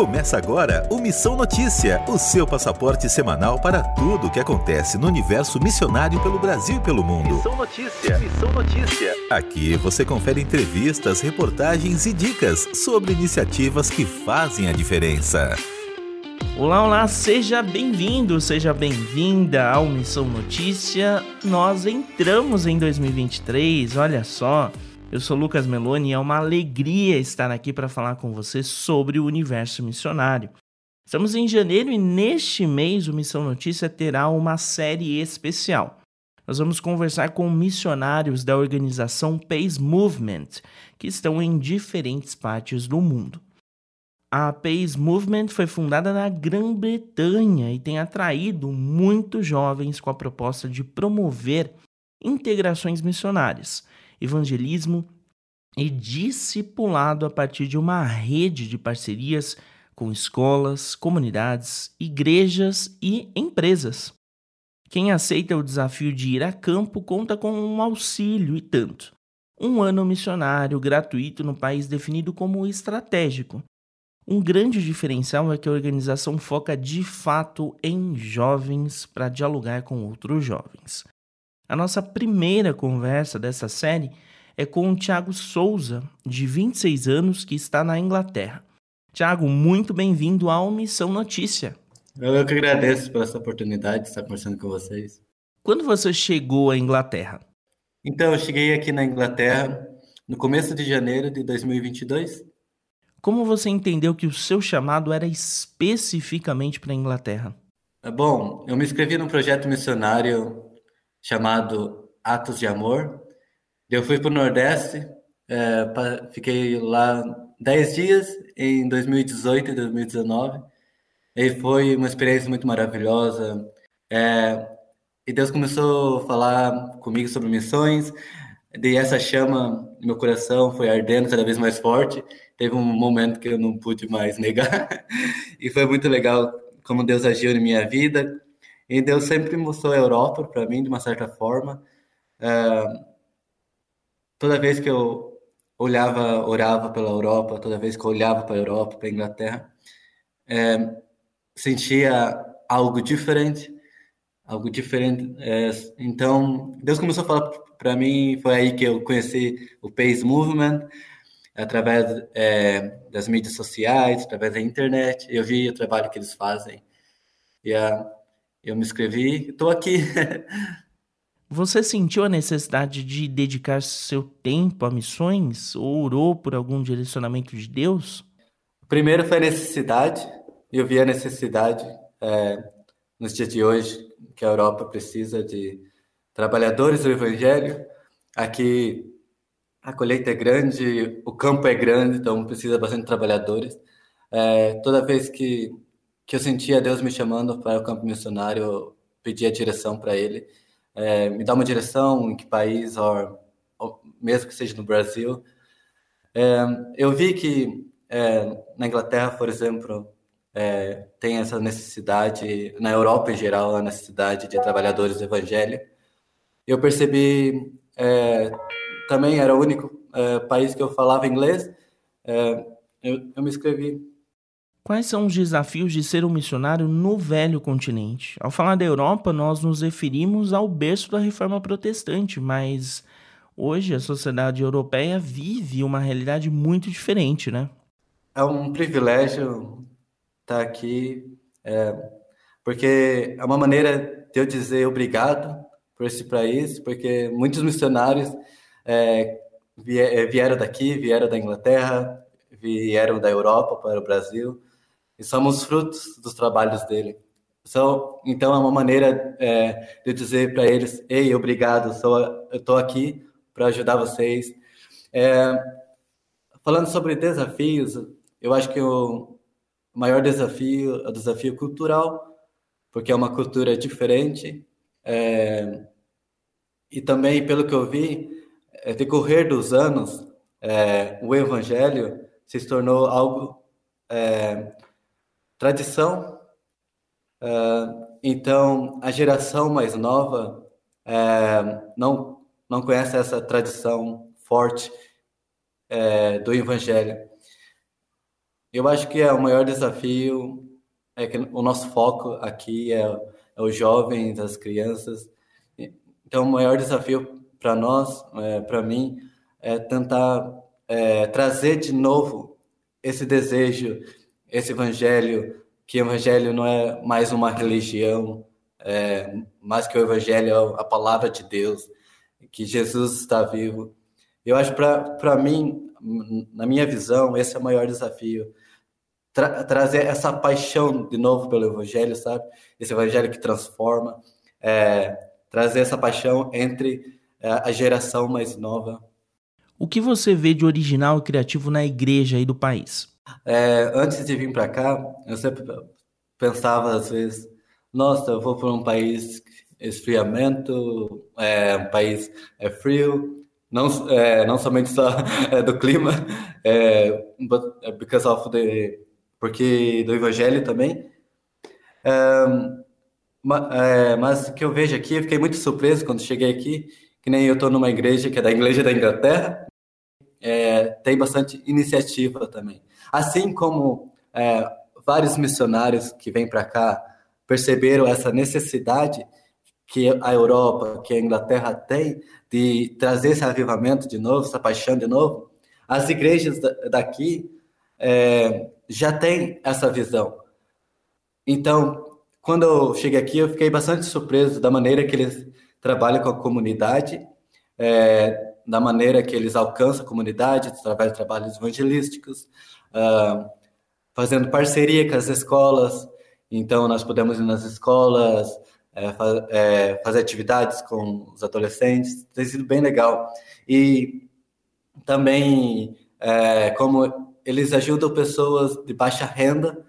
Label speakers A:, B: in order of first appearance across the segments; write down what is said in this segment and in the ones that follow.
A: Começa agora o Missão Notícia, o seu passaporte semanal para tudo o que acontece no universo missionário pelo Brasil e pelo mundo.
B: Missão Notícia, Missão Notícia.
A: Aqui você confere entrevistas, reportagens e dicas sobre iniciativas que fazem a diferença.
C: Olá, olá, seja bem-vindo, seja bem-vinda ao Missão Notícia. Nós entramos em 2023, olha só. Eu sou Lucas Meloni e é uma alegria estar aqui para falar com você sobre o universo missionário. Estamos em janeiro e neste mês o Missão Notícia terá uma série especial. Nós vamos conversar com missionários da organização Pace Movement, que estão em diferentes partes do mundo. A Pace Movement foi fundada na Grã-Bretanha e tem atraído muitos jovens com a proposta de promover integrações missionárias evangelismo e discipulado a partir de uma rede de parcerias com escolas, comunidades, igrejas e empresas. Quem aceita o desafio de ir a campo conta com um auxílio e tanto. Um ano missionário gratuito no país definido como estratégico. Um grande diferencial é que a organização foca de fato em jovens para dialogar com outros jovens. A nossa primeira conversa dessa série é com o Tiago Souza, de 26 anos, que está na Inglaterra. Tiago, muito bem-vindo ao Missão Notícia.
D: Eu que agradeço por essa oportunidade de estar conversando com vocês.
C: Quando você chegou à Inglaterra?
D: Então, eu cheguei aqui na Inglaterra no começo de janeiro de 2022.
C: Como você entendeu que o seu chamado era especificamente para a Inglaterra?
D: Bom, eu me inscrevi num projeto missionário chamado Atos de Amor. Eu fui para o Nordeste, é, fiquei lá 10 dias em 2018 e 2019. E foi uma experiência muito maravilhosa. É, e Deus começou a falar comigo sobre missões. E essa chama no meu coração foi ardendo cada vez mais forte. Teve um momento que eu não pude mais negar. e foi muito legal como Deus agiu na minha vida. E Deus sempre mostrou a Europa para mim, de uma certa forma. Uh, toda vez que eu olhava, orava pela Europa, toda vez que eu olhava para a Europa, para a Inglaterra, é, sentia algo diferente, algo diferente. É, então, Deus começou a falar para mim, foi aí que eu conheci o Pace Movement, através é, das mídias sociais, através da internet. Eu vi o trabalho que eles fazem. E uh, eu me inscrevi, estou aqui.
C: Você sentiu a necessidade de dedicar seu tempo a missões ou orou por algum direcionamento de Deus?
D: Primeiro foi a necessidade, eu vi a necessidade é, nos dias de hoje que a Europa precisa de trabalhadores do Evangelho. Aqui a colheita é grande, o campo é grande, então precisa bastante de trabalhadores. É, toda vez que que eu sentia Deus me chamando para o campo missionário, eu pedi a direção para Ele. É, me dá uma direção em que país, ou mesmo que seja no Brasil. É, eu vi que é, na Inglaterra, por exemplo, é, tem essa necessidade, na Europa em geral, a necessidade de trabalhadores do Evangelho. Eu percebi, é, também era o único é, país que eu falava inglês, eu, eu me inscrevi
C: Quais são os desafios de ser um missionário no velho continente? Ao falar da Europa, nós nos referimos ao berço da reforma protestante, mas hoje a sociedade europeia vive uma realidade muito diferente, né?
D: É um privilégio estar aqui, é, porque é uma maneira de eu dizer obrigado por esse país, porque muitos missionários é, vieram daqui, vieram da Inglaterra, vieram da Europa para o Brasil e somos frutos dos trabalhos dele. So, então é uma maneira é, de dizer para eles: ei, obrigado, sou, eu estou aqui para ajudar vocês. É, falando sobre desafios, eu acho que o maior desafio é o desafio cultural, porque é uma cultura diferente. É, e também, pelo que eu vi, é, decorrer dos anos, é, o evangelho se tornou algo é, tradição. Uh, então, a geração mais nova não, não conhece essa tradição forte do Evangelho. eu acho que é o maior desafio é que o nosso foco aqui é, é os jovens, as crianças. Então, o maior desafio para nós, é, para mim, é tentar é, trazer de novo esse desejo, esse evangelho, que evangelho não é mais uma religião, é, mais que o evangelho é a palavra de Deus, que Jesus está vivo. Eu acho para mim, na minha visão, esse é o maior desafio. Tra trazer essa paixão de novo pelo evangelho, sabe? Esse evangelho que transforma, é, trazer essa paixão entre é, a geração mais nova.
C: O que você vê de original e criativo na igreja aí do país?
D: É, antes de vir para cá, eu sempre pensava às vezes, nossa, eu vou para um país esfriamento, é, um país é frio, não é, não somente só é, do clima, é, but é because of the porque do evangelho também. É, mas o que eu vejo aqui, eu fiquei muito surpreso quando cheguei aqui, que nem eu estou numa igreja que é da igreja da Inglaterra, é, tem bastante iniciativa também. Assim como é, vários missionários que vêm para cá perceberam essa necessidade que a Europa, que a Inglaterra tem de trazer esse avivamento de novo, essa paixão de novo, as igrejas daqui é, já têm essa visão. Então, quando eu cheguei aqui, eu fiquei bastante surpreso da maneira que eles trabalham com a comunidade, é, da maneira que eles alcançam a comunidade através de trabalhos evangelísticos, uh, fazendo parceria com as escolas. Então, nós podemos ir nas escolas, é, é, fazer atividades com os adolescentes, tem sido bem legal. E também, é, como eles ajudam pessoas de baixa renda,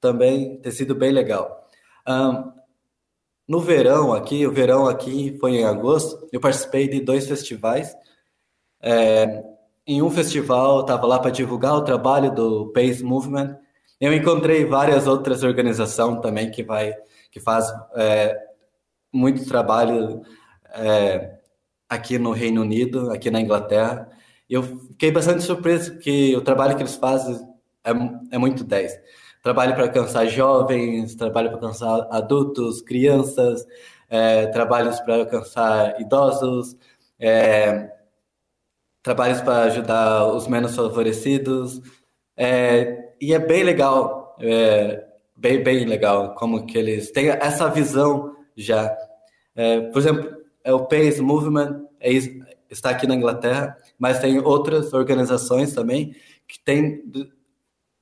D: também tem sido bem legal. Um, no verão aqui, o verão aqui foi em agosto, eu participei de dois festivais. É, em um festival, estava lá para divulgar o trabalho do Pace Movement. Eu encontrei várias outras organizações também que vai que faz é, muito trabalho é, aqui no Reino Unido, aqui na Inglaterra. Eu fiquei bastante surpreso que o trabalho que eles fazem é, é muito 10. Trabalho para alcançar jovens, trabalho para alcançar adultos, crianças, é, trabalhos para alcançar idosos, é, trabalhos para ajudar os menos favorecidos. É, e é bem legal, é, bem, bem legal, como que eles têm essa visão já. É, por exemplo, é o Pace Movement é, está aqui na Inglaterra, mas tem outras organizações também que têm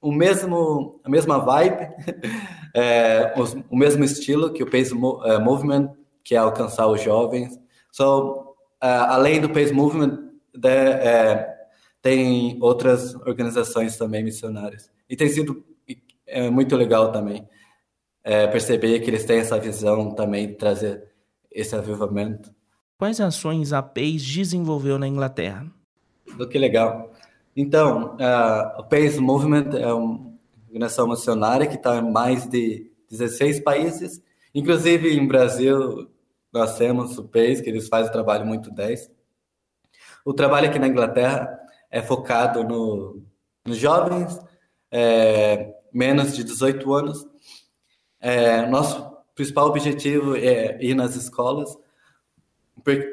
D: o mesmo, a mesma vibe, é, o, o, mesmo estilo que o Pace é, Movement, que é alcançar os jovens. So, uh, além do Pace Movement, de, é, tem outras organizações também missionárias. E tem sido é, muito legal também é, perceber que eles têm essa visão também de trazer esse avivamento.
C: Quais ações a PACE desenvolveu na Inglaterra?
D: Do que legal. Então, uh, o PACE Movement é uma organização missionária que está em mais de 16 países, inclusive em Brasil nós temos o PACE, que eles fazem um trabalho muito 10. O trabalho aqui na Inglaterra é focado no, nos jovens, é, menos de 18 anos. É, nosso principal objetivo é ir nas escolas,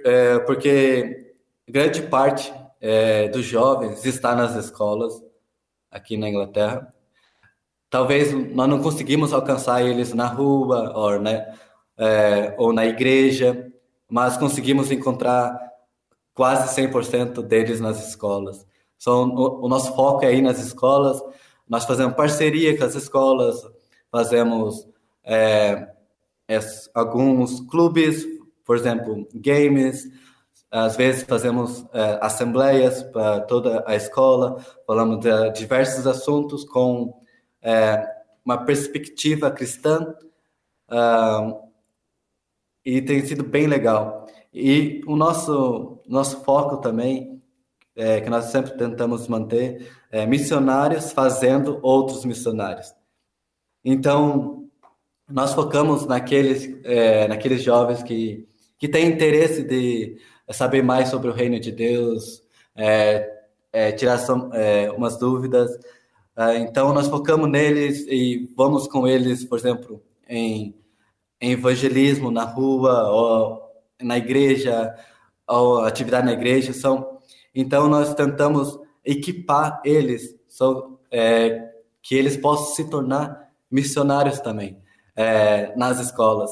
D: é, porque grande parte é, dos jovens está nas escolas aqui na Inglaterra. Talvez nós não conseguimos alcançar eles na rua né, é, ou na igreja, mas conseguimos encontrar quase 100% deles nas escolas. Então, o, o nosso foco é ir nas escolas, nós fazemos parceria com as escolas, fazemos é, é, alguns clubes, por exemplo, games, às vezes fazemos é, assembleias para toda a escola, falamos de diversos assuntos com é, uma perspectiva cristã e tem sido bem legal. E o nosso nosso foco também é, que nós sempre tentamos manter é missionários fazendo outros missionários. Então nós focamos naqueles, é, naqueles jovens que, que têm interesse de saber mais sobre o reino de Deus, é, é, tirar som, é, umas dúvidas, Uh, então, nós focamos neles e vamos com eles, por exemplo, em, em evangelismo na rua, ou na igreja, ou atividade na igreja. São, então, nós tentamos equipar eles, é, que eles possam se tornar missionários também é, nas escolas.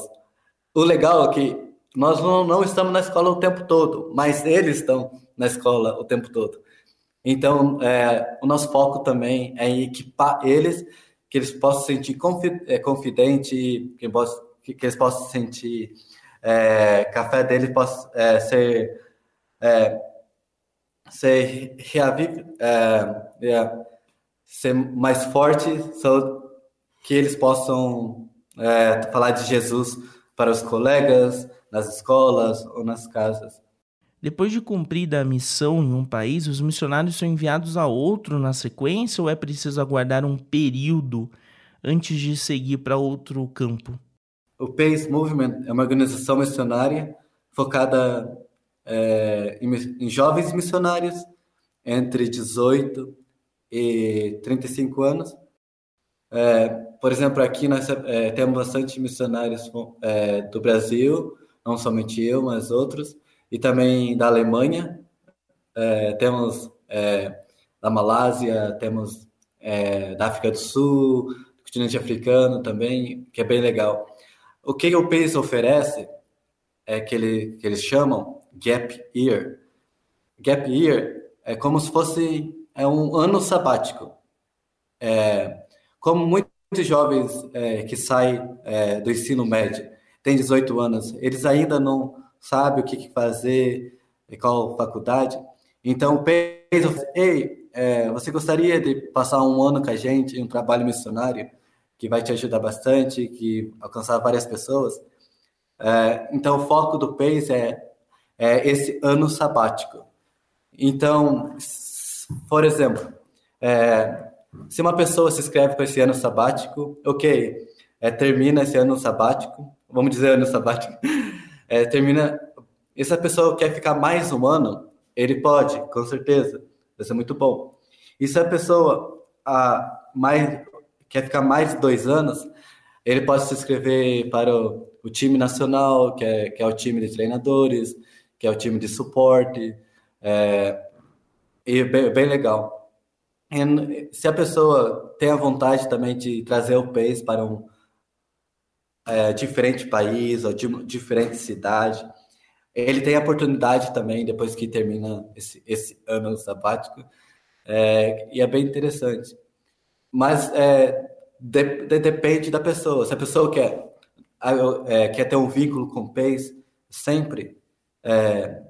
D: O legal é que nós não, não estamos na escola o tempo todo, mas eles estão na escola o tempo todo. Então, é, o nosso foco também é em equipar eles, que eles possam se sentir é, confidente, que, que, eles possam sentir é, café deles possa é, ser é, ser reaviv, é, ser mais forte, so que eles possam falar de Jesus para os colegas, nas escolas ou nas casas.
C: Depois de cumprida a missão em um país, os missionários são enviados a outro na sequência ou é preciso aguardar um período antes de seguir para outro campo?
D: O Pace Movement é uma organização missionária focada é, em, em, jovens missionários entre 18 e 35 anos. É, por exemplo, aqui nós é, temos bastante missionários é, do Brasil, não somente eu, mas outros e também da Alemanha. É, temos é, da Malásia, temos da África do Sul, do continente africano também, que é bem legal. O que o PACE oferece é que, ele, que eles chamam Gap Year. Gap Year é como se fosse é um ano sabático. É, como muitos jovens é, que saem é, do ensino médio, têm 18 anos, eles ainda não sabe o que, fazer, qual faculdade. Então, o PES, ei, é, você gostaria de passar um ano com a gente em um trabalho missionário que vai te ajudar bastante, que alcançar várias pessoas? É, então, o foco do PES é, é esse ano sabático. Então, por exemplo, é, se uma pessoa se inscreve com esse ano sabático, ok, é, termina esse ano sabático, vamos dizer ano sabático, é, termina. Se a pessoa quer ficar mais um ano, ele pode, com certeza. Vai ser muito bom. E se a pessoa a, mais, quer ficar mais dois anos, ele pode se inscrever para o, o time nacional, que é, que é o time de treinadores, que é o time de suporte. É, e bem, bem legal. E se a pessoa tem a vontade também de trazer o PACE para um, é, diferente país ou de diferente cidade. Ele tem a oportunidade também, depois que termina esse, esse ano sabático, é, e é bem interessante. Mas é, de, de, depende da pessoa. Se a pessoa quer, é, quer ter um vínculo com o país sempre, é,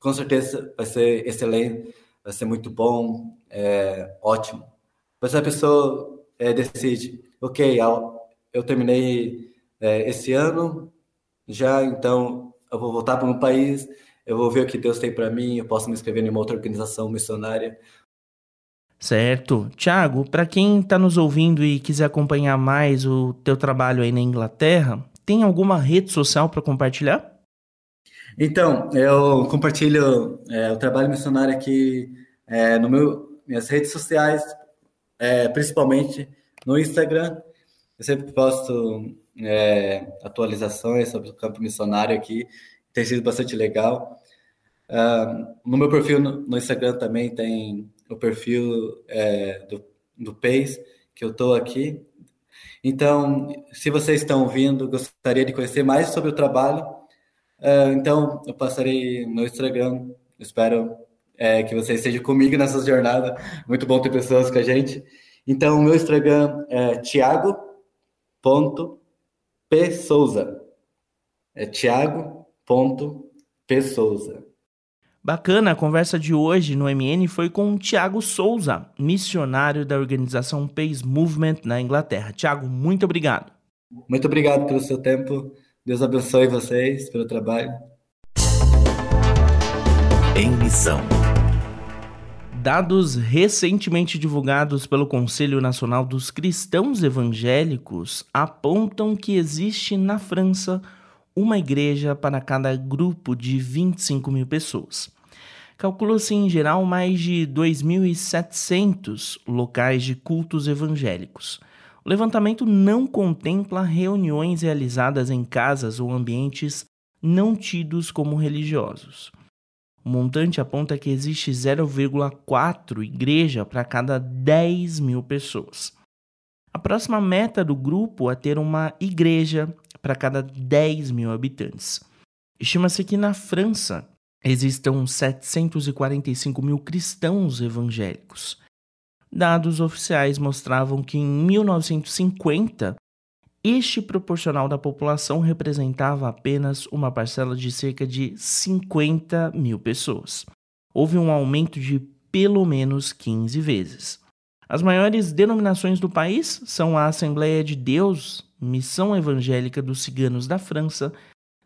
D: com certeza vai ser excelente, vai ser muito bom, é, ótimo. Mas se a pessoa é, decide, ok, eu terminei é, esse ano, já então eu vou voltar para o meu país, eu vou ver o que Deus tem para mim, eu posso me inscrever em uma outra organização missionária.
C: Certo. Tiago, para quem está nos ouvindo e quiser acompanhar mais o teu trabalho aí na Inglaterra, tem alguma rede social para compartilhar?
D: Então, eu compartilho é, o trabalho missionário aqui é, no meu minhas redes sociais, é, principalmente no Instagram. Eu sempre posto é, atualizações sobre o campo missionário aqui, tem sido bastante legal. Uh, no meu perfil no, no, Instagram também tem o perfil é, do, do PACE, que eu estou aqui. Então, se vocês estão ouvindo, gostaria de conhecer mais sobre o trabalho, uh, então eu passarei no Instagram. Espero é, que vocês estejam comigo nessa jornada. Muito bom ter pessoas com a gente. Então, o meu Instagram é tiago.com P. Souza. É Tiago.p.
C: Bacana, a conversa de hoje no MN foi com o Tiago Souza, missionário da organização Pace Movement na Inglaterra. Tiago, muito obrigado.
D: Muito obrigado pelo seu tempo. Deus abençoe vocês pelo trabalho.
C: Em missão. Dados recentemente divulgados pelo Conselho Nacional dos Cristãos Evangélicos apontam que existe na França uma igreja para cada grupo de 25 mil pessoas. Calculou-se em geral mais de 2.700 locais de cultos evangélicos. O levantamento não contempla reuniões realizadas em casas ou ambientes não tidos como religiosos. O montante aponta que existe 0,4 igreja para cada 10 mil pessoas. A próxima meta do grupo é ter uma igreja para cada 10 mil habitantes. Estima-se que na França existam 745 mil cristãos evangélicos. Dados oficiais mostravam que em 1950 este proporcional da população representava apenas uma parcela de cerca de 50 mil pessoas. Houve um aumento de pelo menos 15 vezes. As maiores denominações do país são a Assembleia de Deus, Missão Evangélica dos Ciganos da França,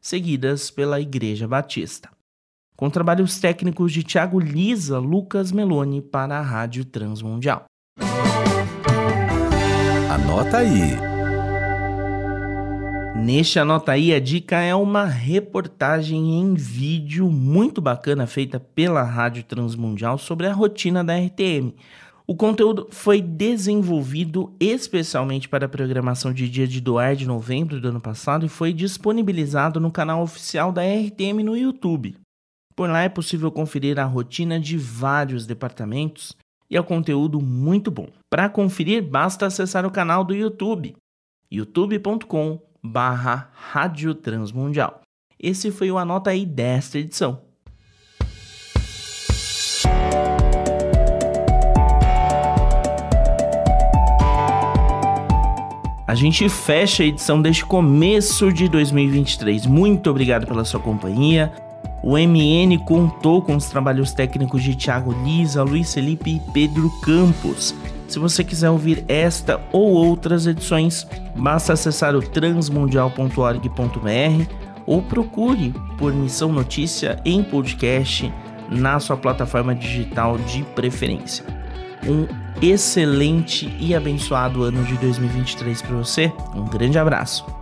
C: seguidas pela Igreja Batista. Com trabalhos técnicos de Tiago Lisa, Lucas Meloni para a Rádio Transmundial.
A: Anota aí.
C: Neste Anota aí, a dica é uma reportagem em vídeo muito bacana feita pela Rádio Transmundial sobre a rotina da RTM. O conteúdo foi desenvolvido especialmente para a programação de Dia de Doar de novembro do ano passado e foi disponibilizado no canal oficial da RTM no YouTube. Por lá é possível conferir a rotina de vários departamentos e é conteúdo muito bom. Para conferir, basta acessar o canal do YouTube, youtube.com barra Rádio Transmundial. Esse foi o Anota aí desta edição. A gente fecha a edição deste começo de 2023. Muito obrigado pela sua companhia. O MN contou com os trabalhos técnicos de Thiago Lisa, Luiz Felipe e Pedro Campos. Se você quiser ouvir esta ou outras edições, basta acessar o transmundial.org.br ou procure por Missão Notícia em podcast na sua plataforma digital de preferência. Um excelente e abençoado ano de 2023 para você. Um grande abraço.